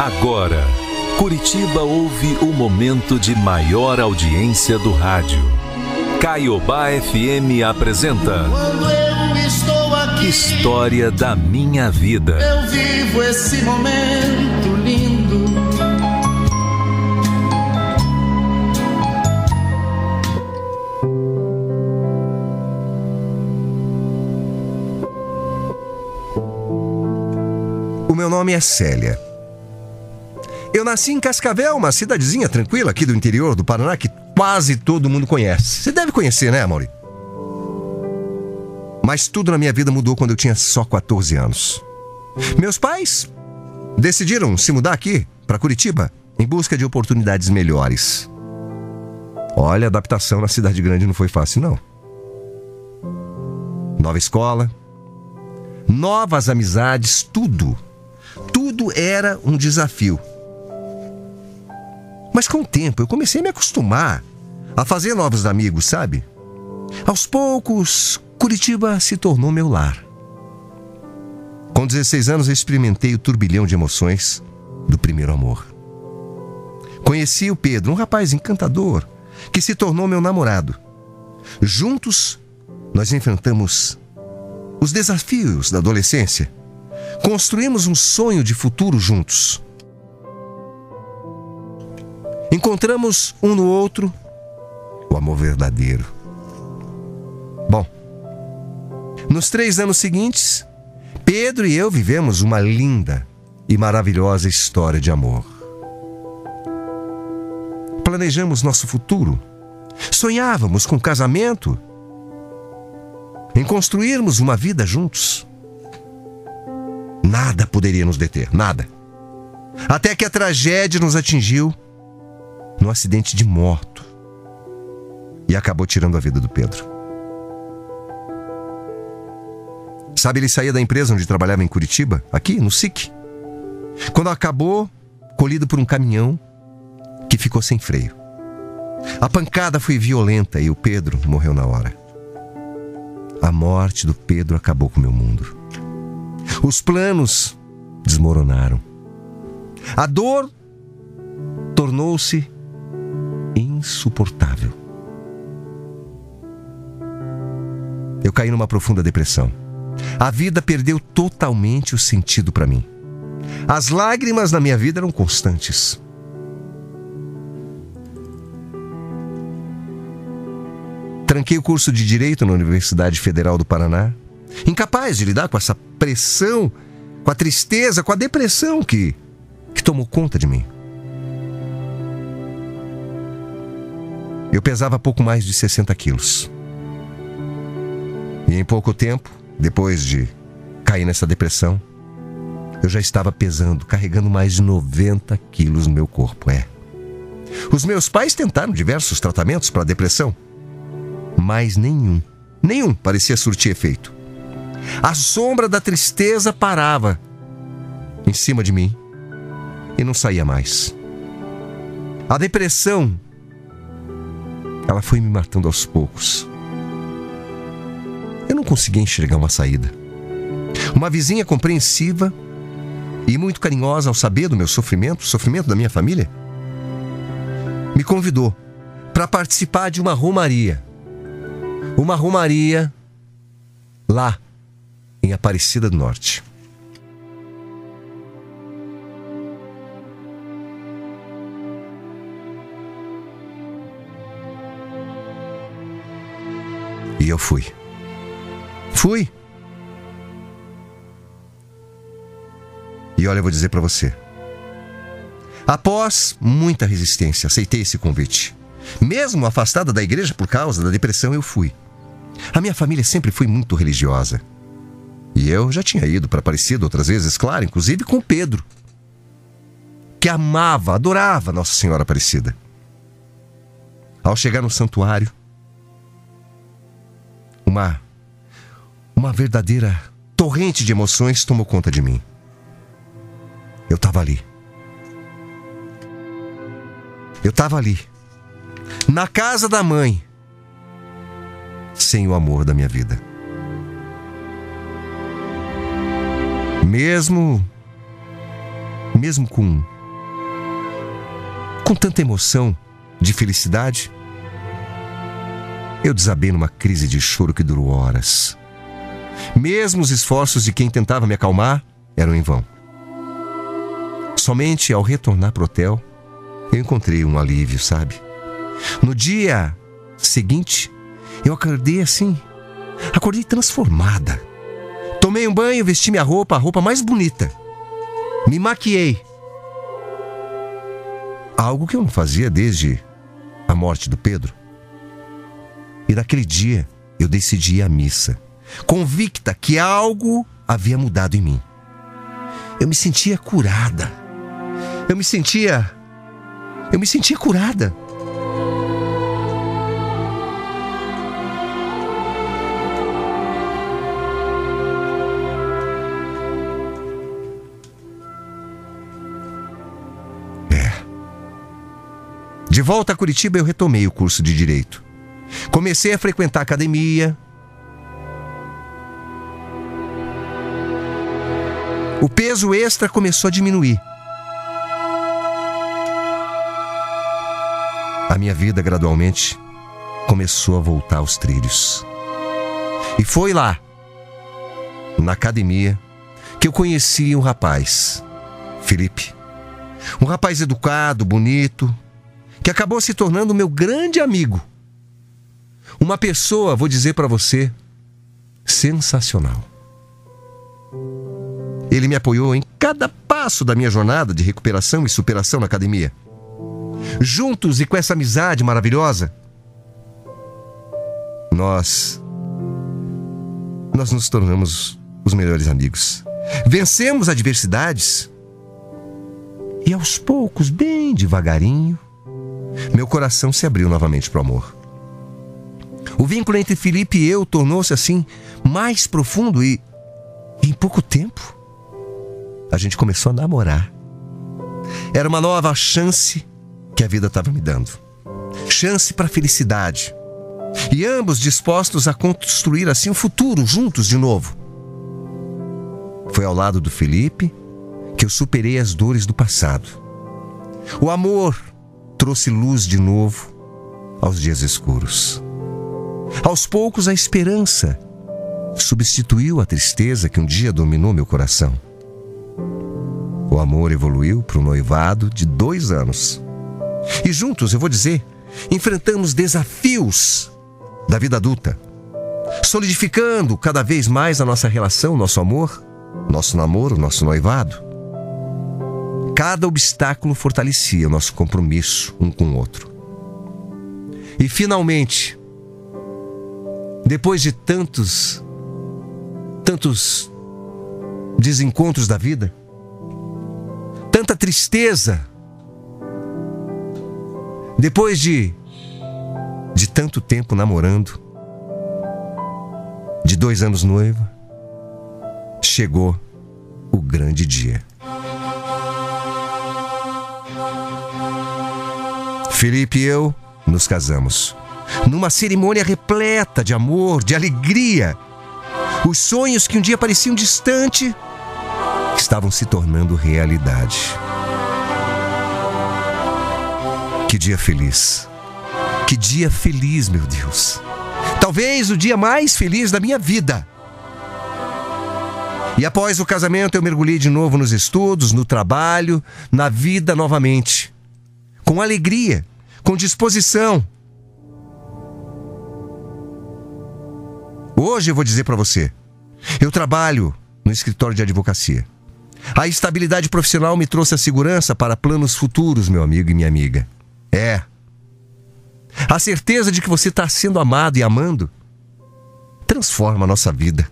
Agora, Curitiba ouve o momento de maior audiência do rádio. Caiobá FM apresenta. Quando eu estou aqui, História da minha vida. eu vivo esse momento lindo. O meu nome é Célia. Eu nasci em Cascavel, uma cidadezinha tranquila aqui do interior do Paraná que quase todo mundo conhece. Você deve conhecer, né, Mauri? Mas tudo na minha vida mudou quando eu tinha só 14 anos. Meus pais decidiram se mudar aqui, para Curitiba, em busca de oportunidades melhores. Olha, a adaptação na cidade grande não foi fácil, não. Nova escola, novas amizades, tudo. Tudo era um desafio. Mas com o tempo eu comecei a me acostumar a fazer novos amigos, sabe? Aos poucos, Curitiba se tornou meu lar. Com 16 anos eu experimentei o turbilhão de emoções do primeiro amor. Conheci o Pedro, um rapaz encantador, que se tornou meu namorado. Juntos, nós enfrentamos os desafios da adolescência. Construímos um sonho de futuro juntos. Encontramos um no outro o amor verdadeiro. Bom, nos três anos seguintes, Pedro e eu vivemos uma linda e maravilhosa história de amor. Planejamos nosso futuro. Sonhávamos com casamento, em construirmos uma vida juntos. Nada poderia nos deter, nada. Até que a tragédia nos atingiu num acidente de moto e acabou tirando a vida do Pedro. Sabe, ele saía da empresa onde trabalhava em Curitiba, aqui no SIC. Quando acabou, colhido por um caminhão que ficou sem freio. A pancada foi violenta e o Pedro morreu na hora. A morte do Pedro acabou com meu mundo. Os planos desmoronaram. A dor tornou-se insuportável. Eu caí numa profunda depressão. A vida perdeu totalmente o sentido para mim. As lágrimas na minha vida eram constantes. Tranquei o curso de Direito na Universidade Federal do Paraná, incapaz de lidar com essa pressão, com a tristeza, com a depressão que, que tomou conta de mim. Eu pesava pouco mais de 60 quilos. E em pouco tempo, depois de cair nessa depressão, eu já estava pesando, carregando mais de 90 quilos no meu corpo, é. Os meus pais tentaram diversos tratamentos para a depressão, mas nenhum, nenhum parecia surtir efeito. A sombra da tristeza parava em cima de mim e não saía mais. A depressão, ela foi me matando aos poucos. Eu não conseguia enxergar uma saída. Uma vizinha compreensiva e muito carinhosa ao saber do meu sofrimento, sofrimento da minha família, me convidou para participar de uma romaria. Uma romaria lá em Aparecida do Norte. Eu fui. Fui. E olha, eu vou dizer para você. Após muita resistência, aceitei esse convite. Mesmo afastada da igreja por causa da depressão, eu fui. A minha família sempre foi muito religiosa. E eu já tinha ido para Aparecida outras vezes, claro, inclusive com Pedro, que amava, adorava Nossa Senhora Aparecida. Ao chegar no santuário, uma uma verdadeira torrente de emoções tomou conta de mim. Eu estava ali. Eu estava ali, na casa da mãe, sem o amor da minha vida. Mesmo mesmo com com tanta emoção de felicidade, eu desabei numa crise de choro que durou horas. Mesmo os esforços de quem tentava me acalmar eram em vão. Somente ao retornar para o hotel, eu encontrei um alívio, sabe? No dia seguinte, eu acordei assim. Acordei transformada. Tomei um banho, vesti minha roupa, a roupa mais bonita. Me maquiei. Algo que eu não fazia desde a morte do Pedro. E naquele dia eu decidi ir à missa, convicta que algo havia mudado em mim. Eu me sentia curada. Eu me sentia. Eu me sentia curada. É. De volta a Curitiba, eu retomei o curso de direito. Comecei a frequentar academia. O peso extra começou a diminuir. A minha vida gradualmente começou a voltar aos trilhos. E foi lá, na academia, que eu conheci um rapaz, Felipe. Um rapaz educado, bonito, que acabou se tornando meu grande amigo. Uma pessoa, vou dizer para você, sensacional. Ele me apoiou em cada passo da minha jornada de recuperação e superação na academia. Juntos e com essa amizade maravilhosa, nós nós nos tornamos os melhores amigos. Vencemos adversidades e aos poucos, bem devagarinho, meu coração se abriu novamente para o amor. O vínculo entre Felipe e eu tornou-se assim mais profundo e, em pouco tempo, a gente começou a namorar. Era uma nova chance que a vida estava me dando. Chance para felicidade. E ambos dispostos a construir assim um futuro juntos de novo. Foi ao lado do Felipe que eu superei as dores do passado. O amor trouxe luz de novo aos dias escuros. Aos poucos, a esperança substituiu a tristeza que um dia dominou meu coração. O amor evoluiu para um noivado de dois anos. E juntos, eu vou dizer, enfrentamos desafios da vida adulta, solidificando cada vez mais a nossa relação, nosso amor, nosso namoro, nosso noivado. Cada obstáculo fortalecia o nosso compromisso um com o outro. E finalmente, depois de tantos, tantos desencontros da vida, tanta tristeza, depois de de tanto tempo namorando, de dois anos noiva, chegou o grande dia. Felipe e eu nos casamos numa cerimônia repleta de amor, de alegria. Os sonhos que um dia pareciam distante estavam se tornando realidade. Que dia feliz! Que dia feliz, meu Deus! Talvez o dia mais feliz da minha vida. E após o casamento, eu mergulhei de novo nos estudos, no trabalho, na vida novamente. Com alegria, com disposição. Hoje eu vou dizer para você: eu trabalho no escritório de advocacia. A estabilidade profissional me trouxe a segurança para planos futuros, meu amigo e minha amiga. É. A certeza de que você está sendo amado e amando transforma a nossa vida.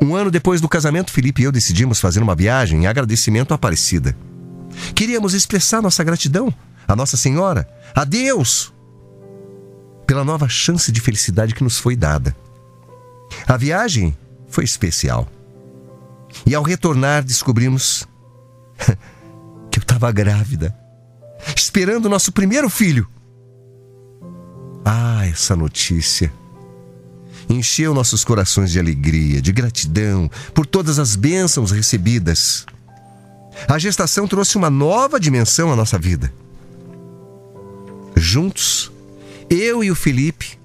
Um ano depois do casamento, Felipe e eu decidimos fazer uma viagem em agradecimento à Aparecida. Queríamos expressar nossa gratidão à Nossa Senhora, a Deus, pela nova chance de felicidade que nos foi dada. A viagem foi especial. E ao retornar, descobrimos que eu estava grávida, esperando o nosso primeiro filho. Ah, essa notícia encheu nossos corações de alegria, de gratidão por todas as bênçãos recebidas. A gestação trouxe uma nova dimensão à nossa vida. Juntos, eu e o Felipe,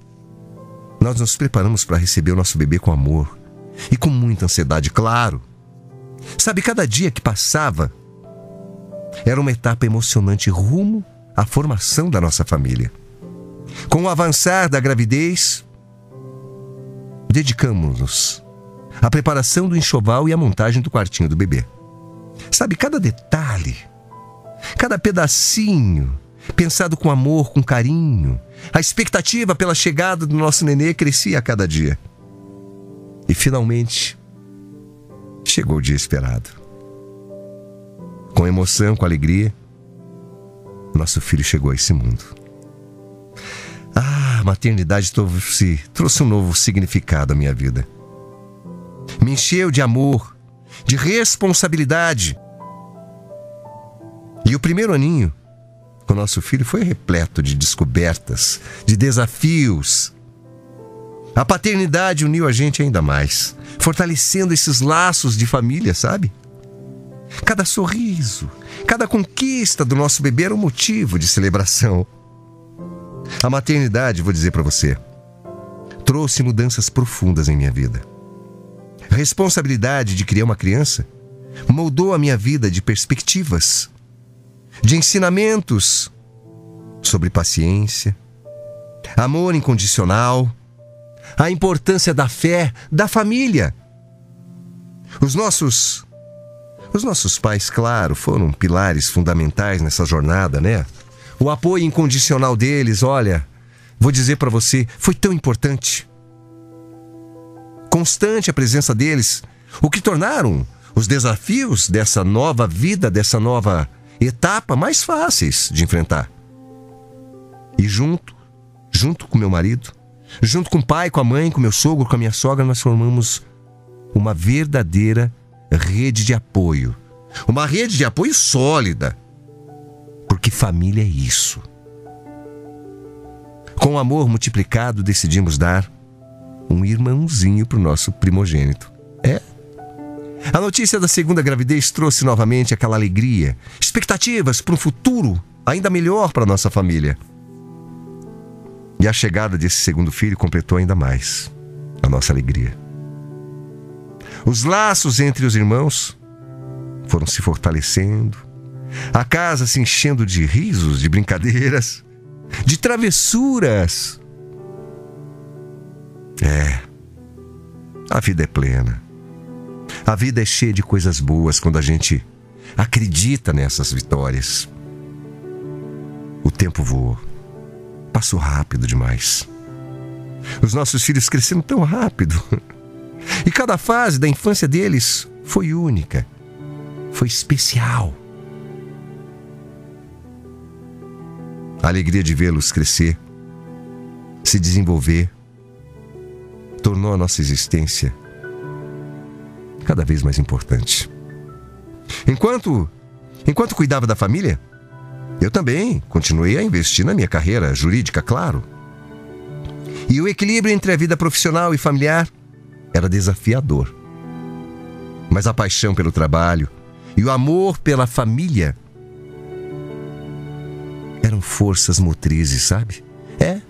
nós nos preparamos para receber o nosso bebê com amor e com muita ansiedade, claro. Sabe, cada dia que passava era uma etapa emocionante rumo à formação da nossa família. Com o avançar da gravidez, dedicamos-nos à preparação do enxoval e à montagem do quartinho do bebê. Sabe, cada detalhe, cada pedacinho, pensado com amor, com carinho, a expectativa pela chegada do nosso nenê crescia a cada dia. E finalmente, chegou o dia esperado. Com emoção, com alegria, nosso filho chegou a esse mundo. Ah, a maternidade trouxe, trouxe um novo significado à minha vida. Me encheu de amor, de responsabilidade. E o primeiro aninho com nosso filho foi repleto de descobertas, de desafios. A paternidade uniu a gente ainda mais, fortalecendo esses laços de família, sabe? Cada sorriso, cada conquista do nosso bebê era um motivo de celebração. A maternidade, vou dizer para você, trouxe mudanças profundas em minha vida. A responsabilidade de criar uma criança moldou a minha vida de perspectivas, de ensinamentos sobre paciência, amor incondicional, a importância da fé, da família. Os nossos os nossos pais, claro, foram pilares fundamentais nessa jornada, né? O apoio incondicional deles, olha, vou dizer para você, foi tão importante. Constante a presença deles, o que tornaram os desafios dessa nova vida, dessa nova etapa mais fáceis de enfrentar. E junto, junto com meu marido, junto com o pai, com a mãe, com meu sogro, com a minha sogra, nós formamos uma verdadeira rede de apoio. Uma rede de apoio sólida. Porque família é isso. Com o amor multiplicado, decidimos dar um irmãozinho para o nosso primogênito. É a notícia da segunda gravidez trouxe novamente aquela alegria, expectativas para um futuro ainda melhor para nossa família. E a chegada desse segundo filho completou ainda mais a nossa alegria. Os laços entre os irmãos foram se fortalecendo, a casa se enchendo de risos, de brincadeiras, de travessuras. É, a vida é plena. A vida é cheia de coisas boas quando a gente acredita nessas vitórias. O tempo voou. Passou rápido demais. Os nossos filhos cresceram tão rápido. E cada fase da infância deles foi única, foi especial. A alegria de vê-los crescer, se desenvolver, tornou a nossa existência cada vez mais importante. Enquanto enquanto cuidava da família, eu também continuei a investir na minha carreira jurídica, claro. E o equilíbrio entre a vida profissional e familiar era desafiador. Mas a paixão pelo trabalho e o amor pela família eram forças motrizes, sabe? É,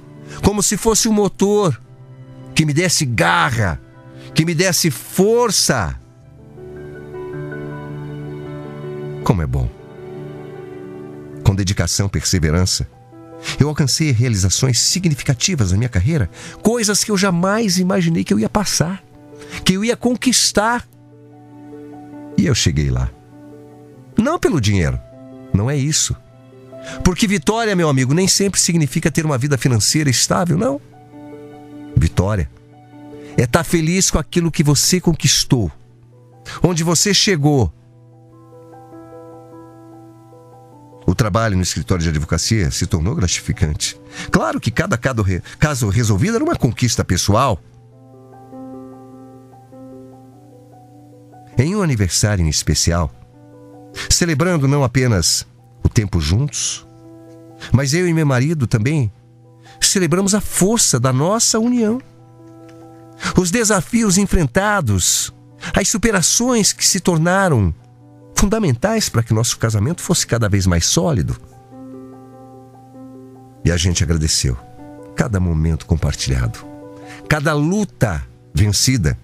como se fosse um motor que me desse garra, que me desse força Como é bom. Com dedicação e perseverança, eu alcancei realizações significativas na minha carreira, coisas que eu jamais imaginei que eu ia passar, que eu ia conquistar. E eu cheguei lá. Não pelo dinheiro, não é isso. Porque vitória, meu amigo, nem sempre significa ter uma vida financeira estável, não. Vitória é estar feliz com aquilo que você conquistou, onde você chegou, trabalho no escritório de advocacia se tornou gratificante. Claro que cada caso resolvido era uma conquista pessoal. Em um aniversário em especial, celebrando não apenas o tempo juntos, mas eu e meu marido também celebramos a força da nossa união. Os desafios enfrentados, as superações que se tornaram fundamentais para que nosso casamento fosse cada vez mais sólido. E a gente agradeceu cada momento compartilhado, cada luta vencida.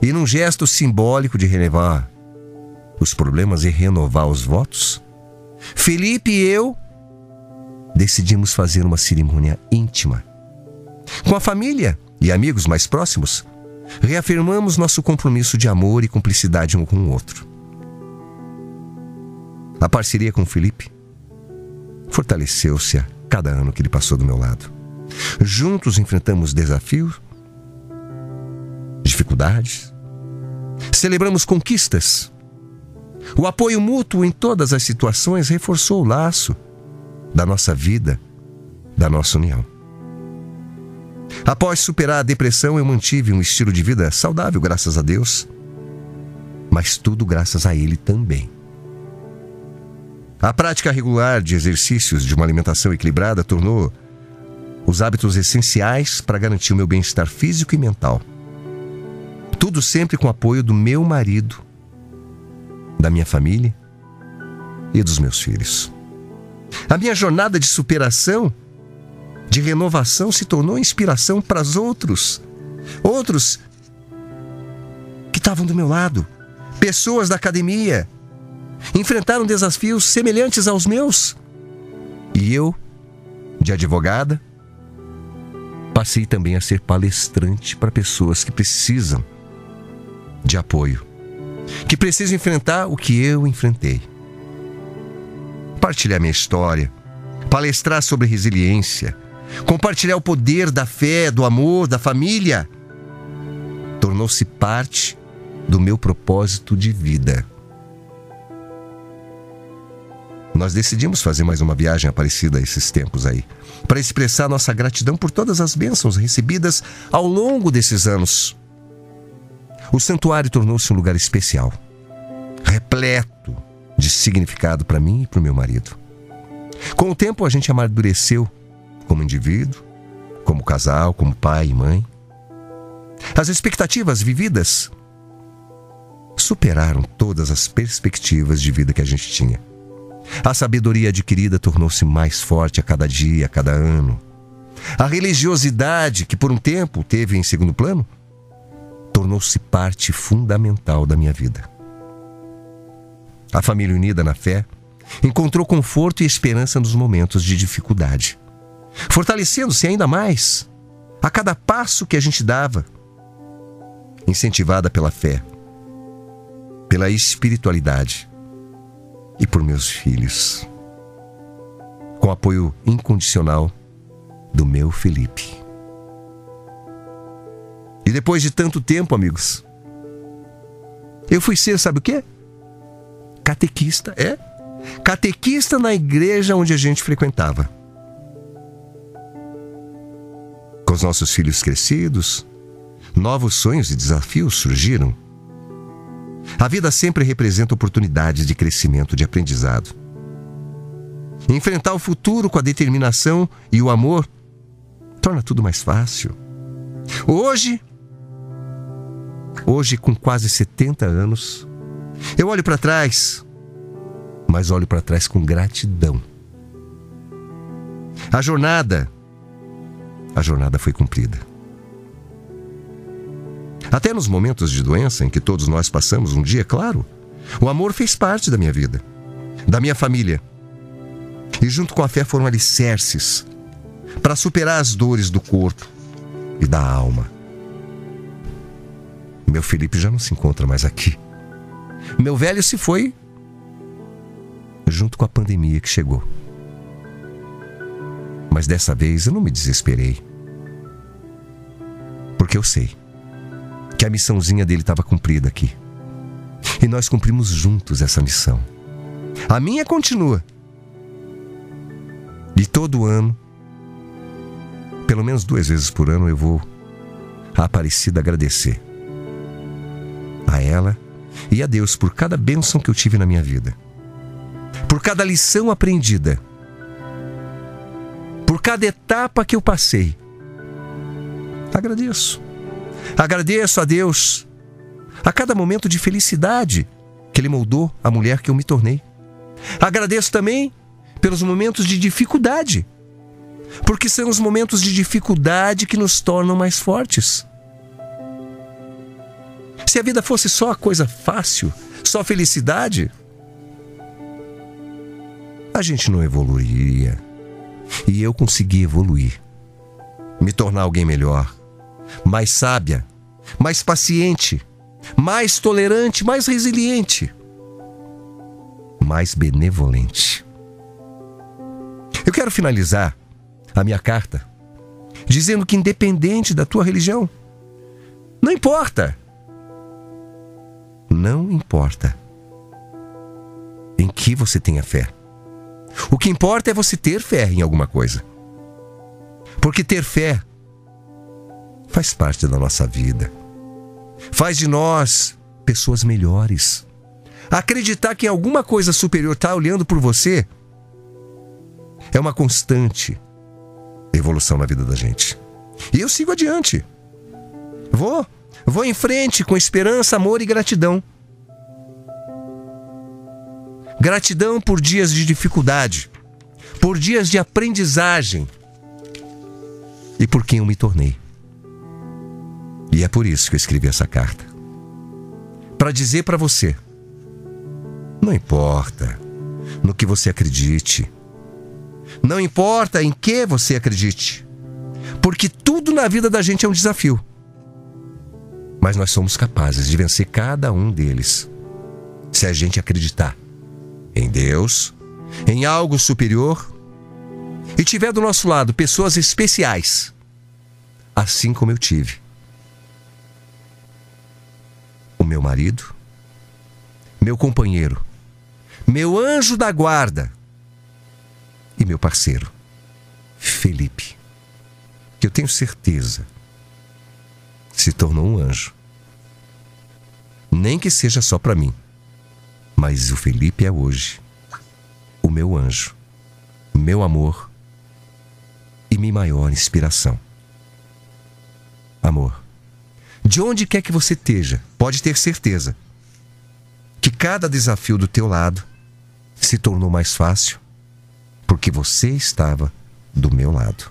E num gesto simbólico de relevar os problemas e renovar os votos, Felipe e eu decidimos fazer uma cerimônia íntima. Com a família e amigos mais próximos, reafirmamos nosso compromisso de amor e cumplicidade um com o outro. A parceria com Felipe fortaleceu-se a cada ano que ele passou do meu lado. Juntos enfrentamos desafios, dificuldades, celebramos conquistas. O apoio mútuo em todas as situações reforçou o laço da nossa vida, da nossa união. Após superar a depressão, eu mantive um estilo de vida saudável, graças a Deus, mas tudo graças a Ele também. A prática regular de exercícios de uma alimentação equilibrada tornou os hábitos essenciais para garantir o meu bem-estar físico e mental. Tudo sempre com o apoio do meu marido, da minha família e dos meus filhos. A minha jornada de superação, de renovação, se tornou inspiração para os outros. Outros que estavam do meu lado, pessoas da academia, enfrentaram desafios semelhantes aos meus. E eu, de advogada, passei também a ser palestrante para pessoas que precisam de apoio, que precisam enfrentar o que eu enfrentei. Compartilhar minha história, palestrar sobre resiliência, compartilhar o poder da fé, do amor, da família, tornou-se parte do meu propósito de vida. Nós decidimos fazer mais uma viagem aparecida esses tempos aí, para expressar nossa gratidão por todas as bênçãos recebidas ao longo desses anos. O santuário tornou-se um lugar especial, repleto de significado para mim e para o meu marido. Com o tempo, a gente amadureceu como indivíduo, como casal, como pai e mãe. As expectativas vividas superaram todas as perspectivas de vida que a gente tinha. A sabedoria adquirida tornou-se mais forte a cada dia, a cada ano. A religiosidade, que por um tempo teve em segundo plano, tornou-se parte fundamental da minha vida. A família unida na fé encontrou conforto e esperança nos momentos de dificuldade, fortalecendo-se ainda mais a cada passo que a gente dava, incentivada pela fé, pela espiritualidade e por meus filhos, com apoio incondicional do meu Felipe. E depois de tanto tempo, amigos, eu fui ser, sabe o quê? catequista, é? Catequista na igreja onde a gente frequentava. Com os nossos filhos crescidos, novos sonhos e desafios surgiram. A vida sempre representa oportunidades de crescimento, de aprendizado. Enfrentar o futuro com a determinação e o amor torna tudo mais fácil. Hoje, hoje com quase 70 anos, eu olho para trás, mas olho para trás com gratidão. A jornada, a jornada foi cumprida. Até nos momentos de doença em que todos nós passamos um dia, claro, o amor fez parte da minha vida, da minha família. E junto com a fé foram alicerces para superar as dores do corpo e da alma. Meu Felipe já não se encontra mais aqui. Meu velho se foi junto com a pandemia que chegou. Mas dessa vez eu não me desesperei. Porque eu sei que a missãozinha dele estava cumprida aqui. E nós cumprimos juntos essa missão. A minha continua. E todo ano, pelo menos duas vezes por ano, eu vou à Aparecida agradecer. A ela e a Deus por cada bênção que eu tive na minha vida, por cada lição aprendida, por cada etapa que eu passei. Agradeço. Agradeço a Deus a cada momento de felicidade que Ele moldou a mulher que eu me tornei. Agradeço também pelos momentos de dificuldade, porque são os momentos de dificuldade que nos tornam mais fortes. Se a vida fosse só coisa fácil, só felicidade, a gente não evoluiria. E eu consegui evoluir, me tornar alguém melhor, mais sábia, mais paciente, mais tolerante, mais resiliente, mais benevolente. Eu quero finalizar a minha carta dizendo que, independente da tua religião, não importa. Não importa em que você tenha fé. O que importa é você ter fé em alguma coisa. Porque ter fé faz parte da nossa vida. Faz de nós pessoas melhores. Acreditar que alguma coisa superior está olhando por você é uma constante evolução na vida da gente. E eu sigo adiante. Vou, vou em frente com esperança, amor e gratidão. Gratidão por dias de dificuldade, por dias de aprendizagem e por quem eu me tornei. E é por isso que eu escrevi essa carta. Para dizer para você: não importa no que você acredite, não importa em que você acredite, porque tudo na vida da gente é um desafio. Mas nós somos capazes de vencer cada um deles se a gente acreditar em Deus, em algo superior e tiver do nosso lado pessoas especiais, assim como eu tive. O meu marido, meu companheiro, meu anjo da guarda e meu parceiro, Felipe, que eu tenho certeza se tornou um anjo. Nem que seja só para mim, mas o Felipe é hoje o meu anjo, meu amor e minha maior inspiração. Amor, de onde quer que você esteja, pode ter certeza que cada desafio do teu lado se tornou mais fácil porque você estava do meu lado.